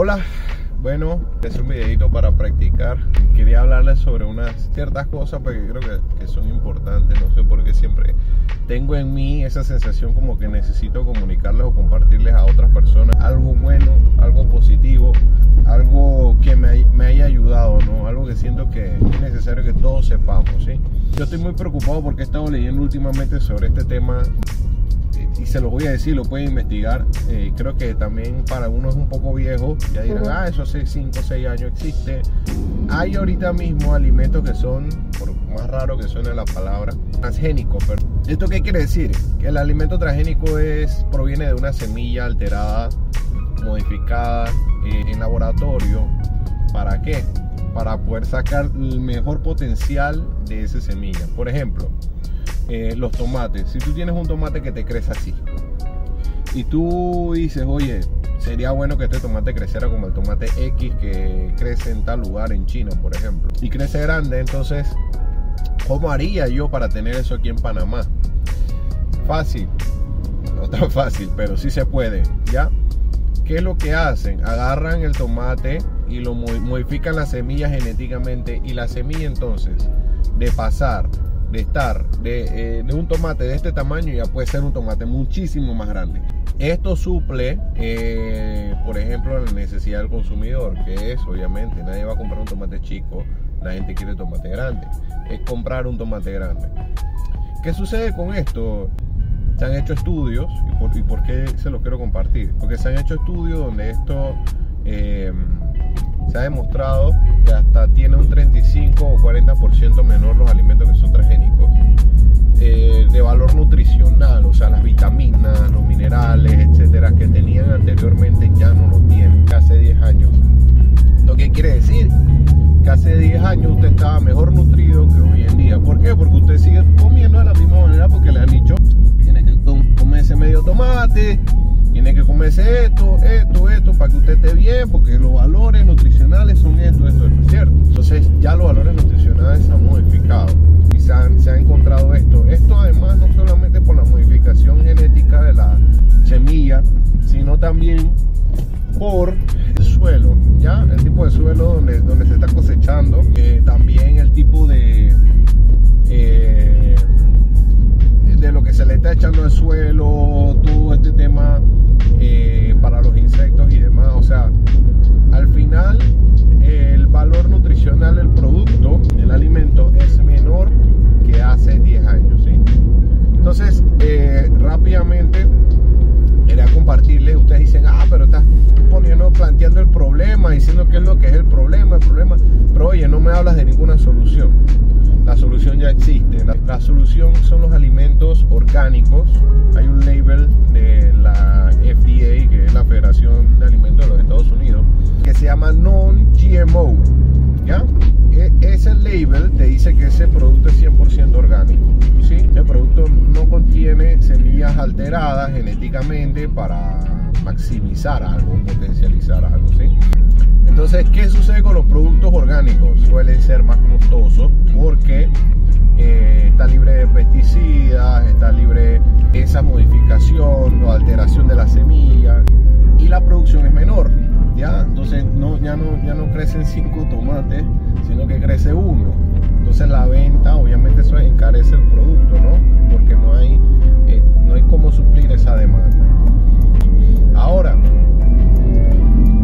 Hola, bueno, es un videito para practicar. Quería hablarles sobre unas ciertas cosas porque creo que, que, son importantes. No sé por qué siempre tengo en mí esa sensación como que necesito comunicarles o compartirles a otras personas algo bueno, algo positivo, algo que me, me haya ayudado, ¿no? Algo que siento que es necesario que todos sepamos, ¿sí? Yo estoy muy preocupado porque he estado leyendo últimamente sobre este tema y se lo voy a decir, lo pueden investigar. Eh, creo que también para uno es un poco viejo, ya dirán, ah, eso hace 5 o 6 años existe. Hay ahorita mismo alimentos que son, por más raro que suene la palabra, transgénicos. Pero ¿Esto qué quiere decir? Que el alimento transgénico es, proviene de una semilla alterada, modificada eh, en laboratorio. ¿Para qué? Para poder sacar el mejor potencial de esa semilla. Por ejemplo, eh, los tomates. Si tú tienes un tomate que te crece así y tú dices, oye, sería bueno que este tomate creciera como el tomate X que crece en tal lugar en China, por ejemplo, y crece grande, entonces, ¿cómo haría yo para tener eso aquí en Panamá? Fácil, no tan fácil, pero sí se puede, ¿ya? ¿Qué es lo que hacen? Agarran el tomate y lo modifican la semilla genéticamente y la semilla entonces de pasar de estar eh, de, un tomate de este tamaño ya puede ser un tomate muchísimo más grande. Esto suple, eh, por ejemplo, la necesidad del consumidor, que es obviamente nadie va a comprar un tomate chico, la gente quiere tomate grande, es comprar un tomate grande. ¿Qué sucede con esto? Se han hecho estudios, y por, qué se los quiero compartir, porque se han hecho estudios donde esto eh, se ha demostrado que hasta tiene un 35 o 40% menor los alimentos que son transgénicos eh, de valor nutricional, o sea, las vitaminas, los minerales, etcétera, que tenían anteriormente ya no lo tienen, hace 10 años. ¿Lo que quiere decir? Que hace 10 años usted estaba mejor nutrido que hoy en día. ¿Por qué? Porque usted sigue comiendo de la misma manera porque le han dicho, tiene que comerse medio tomate, tiene que comerse esto, esto, esto, para que usted esté bien, porque los valores nutricionales son esto, esto, esto, ¿cierto? Entonces ya los valores nutricionales se han modificado y se, ha encontrado esto. Esto además no solamente por la modificación genética de la semilla, sino también por el suelo, ¿ya? El tipo de suelo donde, donde se está cosechando, eh, también el tipo de... Eh, de lo que se le está echando al suelo, todo este tema eh, para los insectos y demás. O sea, al final el valor nutricional del producto, del alimento, es menor que hace 10 años. ¿sí? Entonces, eh, rápidamente quería compartirles, ustedes dicen, ah, pero estás poniendo, planteando el problema, diciendo qué es lo que es el problema, el problema, pero oye, no me hablas de ninguna solución. La solución ya existe. La, solución son los alimentos orgánicos. Hay un label de la FDA, que es la Federación de Alimentos de los Estados Unidos, se llama Non-GMO. ¿Ya? E, ese label te dice que ese producto es 100% orgánico. ¿sí? El producto no contiene semillas alteradas genéticamente para maximizar algo, potencializar algo. ¿sí? Entonces, ¿qué sucede con los productos orgánicos? Suelen ser más costosos porque eh, está libre de pesticidas, está libre de esa modificación no, ya, no, ya no crecen cinco tomates, sino que crece uno. Entonces la venta, obviamente eso encarece el producto, ¿no? Porque no hay, eh, no hay cómo suplir esa demanda. Ahora,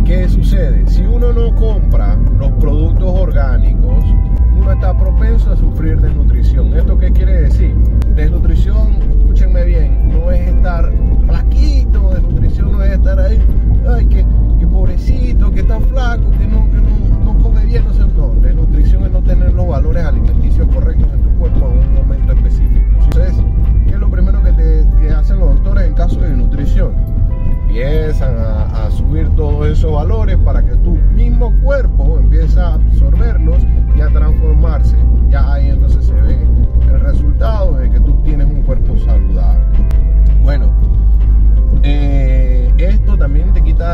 ¿qué sucede? Si uno no compra los productos orgánicos, uno está propenso a sufrir desnutrición. ¿Esto qué quiere decir? Desnutrición,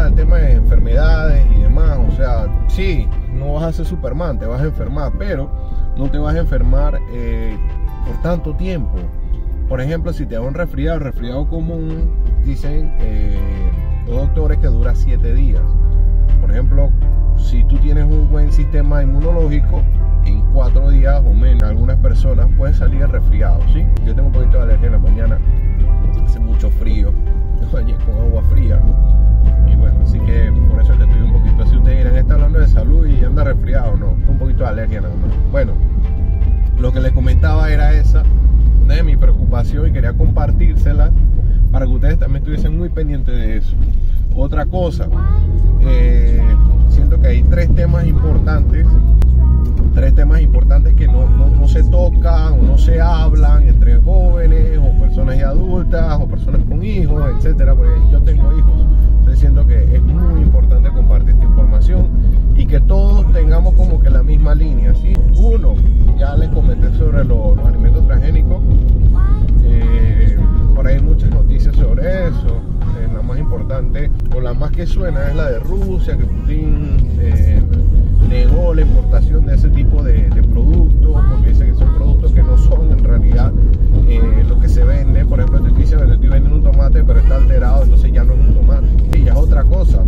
el tema de enfermedades y demás. O sea, sí, no vas a ser Superman, te vas a enfermar, pero no te vas a enfermar eh, por tanto tiempo. Por ejemplo, si te da un resfriado, resfriado común, dicen eh, los doctores que dura 7 días. Por ejemplo, sistema inmunológico en cuatro días o menos. Algunas personas pueden salir resfriados, ¿sí? Yo tengo un poquito de alergia en la mañana, hace mucho frío, resfriado. No, un poquito de alergia nada más. Bueno, lo que les comentaba era esa, de mi preocupación y quería compartírsela para que ustedes también estuviesen muy pendientes de eso. Otra cosa, eh, siento que hay tres temas importantes, tres temas importantes que no, no, se tocan o no se hablan entre jóvenes o personas ya adultas o personas con hijos, etcétera. Pues yo tengo hijos, que la misma línea. ¿sí? Uno, ya les comenté sobre los, alimentos transgénicos. Eh, por ahí muchas noticias sobre eso la más importante o la más que suena es la de Rusia, que Putin eh, negó la importación de ese tipo de, productos, porque dice que son productos que no son en realidad eh, lo que se vende. Por ejemplo, te estoy vendiendo un tomate, pero está alterado, entonces ya no es un tomate. Y ya es otra cosa,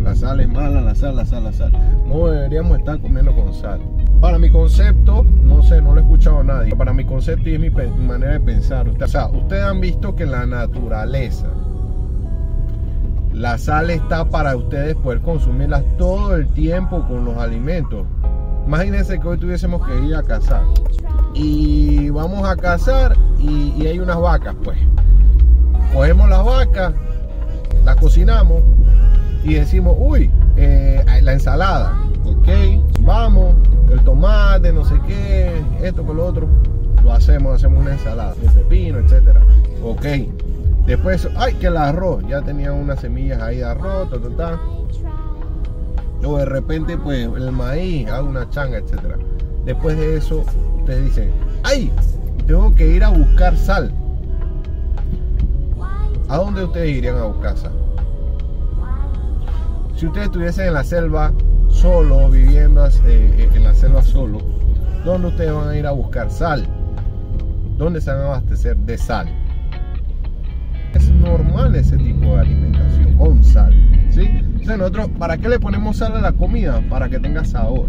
la sal es mala, la sal, la sal, la sal. No deberíamos estar comiendo con sal. Para mi concepto, no sé, no lo he escuchado a nadie. Para mi concepto y es mi manera de pensar. Ustedes han visto que la naturaleza, la sal está para ustedes poder consumirla todo el tiempo con los alimentos. Imagínense que hoy tuviésemos que ir a cazar. Y vamos a cazar y, hay unas vacas, pues. Cogemos las vacas, las cocinamos y decimos, uy, eh, la ensalada, ok, vamos, el tomate, no sé qué, esto con lo otro, lo hacemos, hacemos una ensalada de pepino, etcétera. Ok. Después, ay, que el arroz, ya tenía unas semillas ahí de arroz, ta, ta, ta. O de repente, pues, el maíz, hago una changa, etcétera. Después de eso, ustedes dicen, ay, tengo que ir a buscar sal. ¿A dónde ustedes irían a buscar sal? Si ustedes estuviesen en la selva, solo, viviendo eh, en la selva solo, ¿dónde ustedes van a ir a buscar sal? ¿Dónde se van a abastecer de sal? Es normal ese tipo de alimentación con sal. ¿sí? nosotros, ¿para qué le ponemos sal a la comida? Para que tenga sabor.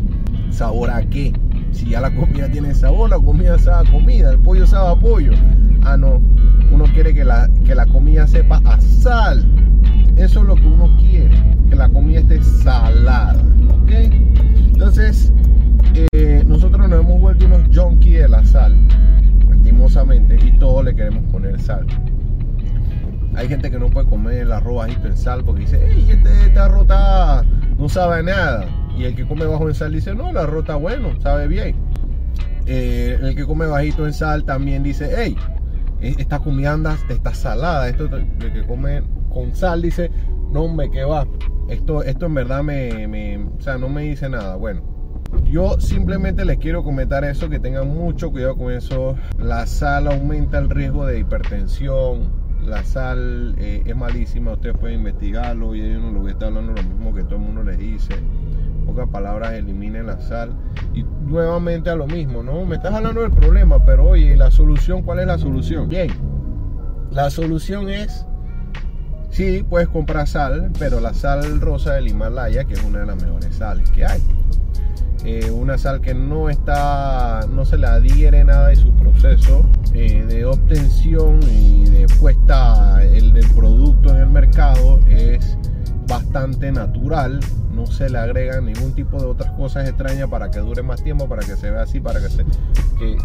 ¿Sabor a qué? Si ya la comida tiene sabor, la comida sabe a comida, el pollo sabe a pollo. Ah, no. Uno quiere que la, que la comida sepa a sal. Eso es lo que uno quiere, que la comida esté salada. Entonces, eh, nosotros nos hemos vuelto unos junkies de la sal, lastimosamente, y todos le queremos poner sal. Hay gente que no puede comer el arroz bajito en sal porque dice, hey, este, este arroz no sabe nada. Y el que come bajo en sal dice, no, el arroz está bueno, sabe bien. Eh, el que come bajito en sal también dice, hey, e, esta comida está salada. Esto, el que come sal dice, no, me que va esto, esto en verdad me, o sea, no me dice nada. Bueno, yo simplemente les quiero comentar eso, que tengan mucho cuidado con eso. La sal aumenta el riesgo de hipertensión. La sal eh, es malísima, ustedes pueden investigarlo y ellos no lo voy a estar hablando lo mismo que todo el mundo les dice. pocas palabras, eliminen la sal. Y nuevamente a lo mismo, ¿no? Me estás hablando del problema, pero oye, ¿la solución cuál es la solución? Bien, la solución es Sí, puedes comprar sal, pero la sal rosa del Himalaya, que es una de las mejores sales que hay. Eh, una sal que no está, no se le adhiere nada de su proceso eh, de obtención y de puesta el del producto en el mercado es bastante natural, no se le agrega ningún tipo de otras cosas extrañas para que dure más tiempo, para que se vea así, para que se,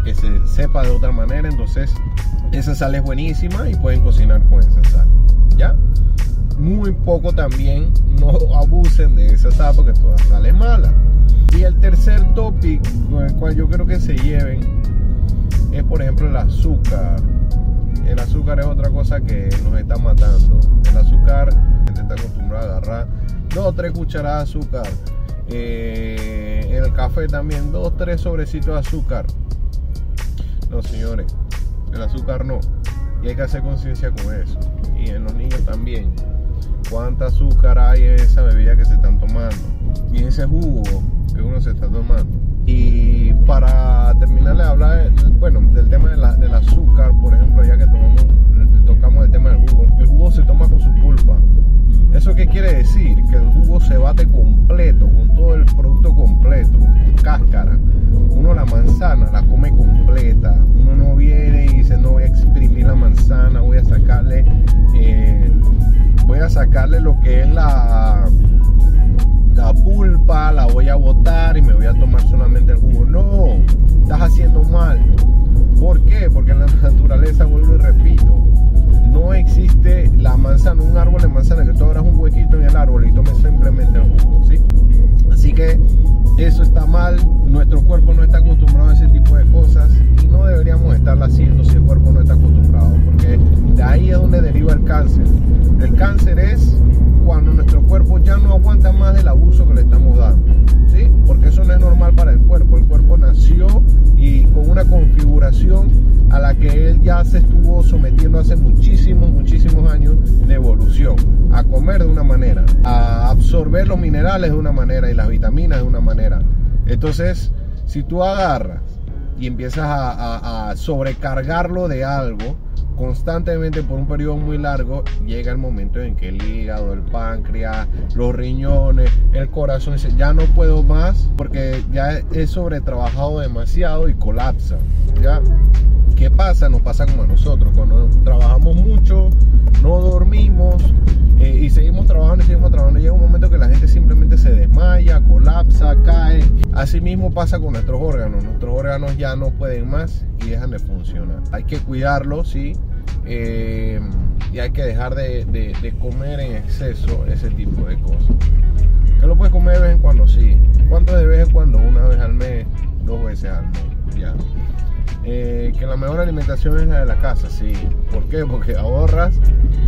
que se sepa de otra manera. Entonces, esa sal es buenísima y pueden cocinar con esa sal. ¿Ya? Muy poco también no abusen de esa sal porque toda sale mala. Y el tercer topic con el cual yo creo que se lleven es por ejemplo el azúcar. El azúcar es otra cosa que nos está matando. El azúcar, gente está acostumbrada a agarrar dos o tres cucharadas de azúcar Eh, en el café también dos, tres sobrecitos de azúcar. No, señores, el azúcar no. Y hay que hacer conciencia con eso. Y en los niños también. Cuánta azúcar hay en esa bebida que se están tomando. Y en ese jugo que uno se está tomando. Y para terminar de hablar, bueno, del tema del azúcar, por ejemplo, ya que tomamos, tocamos el tema del jugo. El jugo se toma con su pulpa. ¿Eso qué quiere decir? Que el jugo se bate con huequito en el árbol y tomes simplemente ¿sí? Así que eso está mal, nuestro cuerpo no está acostumbrado a ese tipo de cosas y no deberíamos estarlo haciendo si el cuerpo no está acostumbrado, porque de ahí es donde deriva el cáncer. El cáncer es cuando nuestro cuerpo ya no aguanta más del abuso que le estamos dando, ¿sí? Porque eso no es normal para el cuerpo. El cuerpo nació y con una configuración a la que él ya se estuvo sometiendo hace muchísimos, muchísimos los minerales de una manera y las vitaminas de una manera. Entonces, si tú agarras y empiezas a, sobrecargarlo de algo, constantemente por un periodo muy largo, llega el momento en que el hígado, el páncreas, los riñones, el corazón ya no puedo más porque ya he sobretrabajado demasiado y colapsa. ¿ya? ¿Qué pasa? Nos pasa como a nosotros, cuando trabajamos mucho, no dormimos seguimos trabajando y seguimos trabajando, llega un momento que la gente simplemente se desmaya, colapsa, cae. Así mismo pasa con nuestros órganos, nuestros órganos ya no pueden más y dejan de funcionar. Hay que cuidarlos, sí, eh, y hay que dejar de, de, comer en exceso ese tipo de cosas. Que lo puedes comer de vez en cuando, sí. ¿Cuánto de vez en cuando? Una vez al mes, dos veces al mes, ya. Eh, que la mejor alimentación es la de la casa, sí. ¿Por qué? Porque ahorras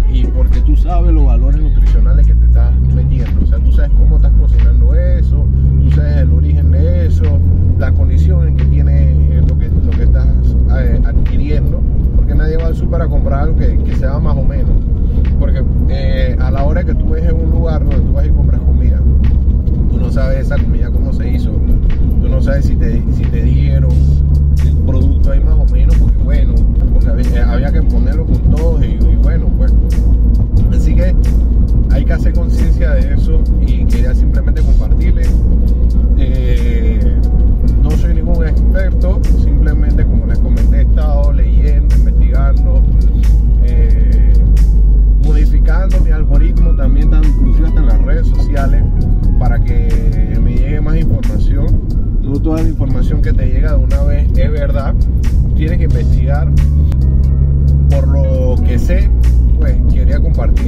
y porque tú sabes los valores nutricionales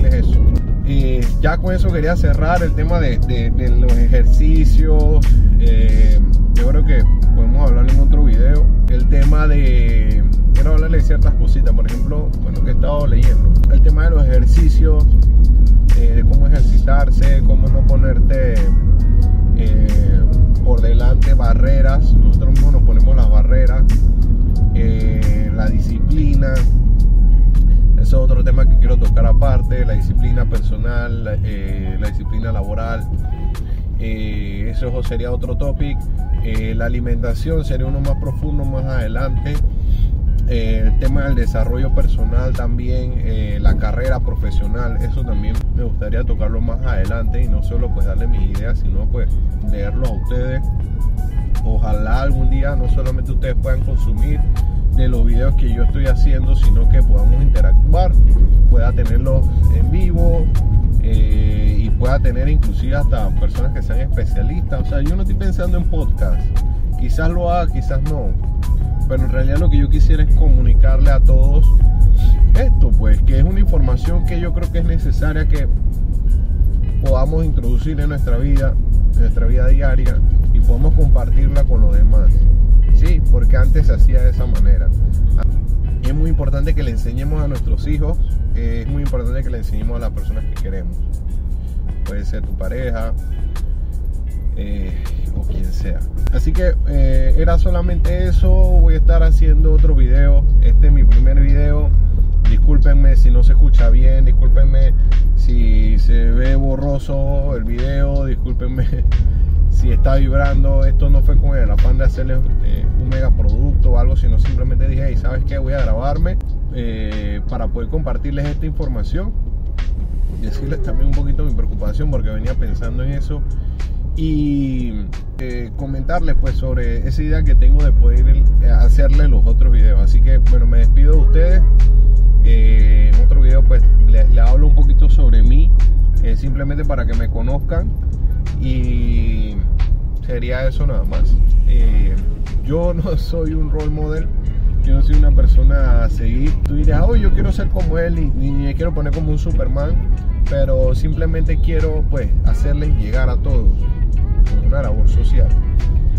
eso. Y ya con eso quería cerrar el tema de, los ejercicios. Eh, yo creo que podemos hablar en otro video. El tema de. Quiero hablarle de ciertas cositas. Por ejemplo, bueno, que he estado leyendo. El tema de los ejercicios. Eh, de cómo ejercitarse, cómo no ponerte. Eh, por delante barreras, nosotros mismos nos ponemos las barreras, eh, la disciplina, es otro tema que quiero tocar aparte, la disciplina personal, la, eh, disciplina laboral, eh, eso sería otro topic, la alimentación sería uno más profundo más adelante. el tema del desarrollo personal también, la carrera profesional, eso también me gustaría tocarlo más adelante y no solo pues darle mis ideas, sino pues leerlo a ustedes. Ojalá algún día no solamente ustedes puedan consumir de los videos que yo estoy haciendo, sino que podamos interactuar, pueda tenerlos en vivo eh, y pueda tener inclusive hasta personas que sean especialistas. O sea, yo no estoy pensando en podcast, quizás lo haga, quizás no, pero en realidad lo que yo quisiera es comunicarle a todos esto, pues, que es una información que yo creo que es necesaria que podamos introducir en nuestra vida nuestra vida diaria y podemos compartirla con los demás. Sí, porque antes se hacía de esa manera. es muy importante que le enseñemos a nuestros hijos, es muy importante que le enseñemos a las personas que queremos. Puede ser tu pareja, eh, o quien sea. Así que eh, era solamente eso. Voy a estar haciendo otro video. Este es mi primer video. Discúlpenme si no se escucha bien. Discúlpenme si se ve borroso el video. Discúlpenme si está vibrando. Esto no fue con el afán de hacerles eh, un mega producto o algo, sino simplemente dije, hey, ¿sabes qué? Voy a grabarme para poder compartirles esta información. Decirles también un poquito mi preocupación porque venía pensando en eso y eh, comentarles pues sobre esa idea que tengo de poder eh, hacerle los otros videos. Así que bueno, me despido de ustedes. Eh, en otro video pues le, hablo un poquito sobre mí, simplemente para que me conozcan y sería eso nada más. yo no soy un role model, yo no soy una persona a seguir. Tú dirás, oh, yo quiero ser como él y ni me quiero poner como un Superman, pero simplemente quiero pues hacerles llegar a todos una labor social,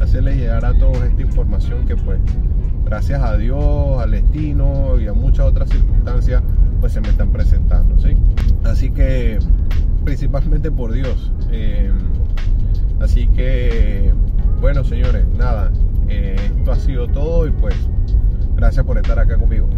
hacerle llegar a todos esta información que pues gracias a Dios, al destino y a muchas otras circunstancias pues se me están presentando, ¿sí? Así que principalmente por Dios. Eh, así que bueno señores, nada, eh, esto ha sido todo y pues gracias por estar acá conmigo.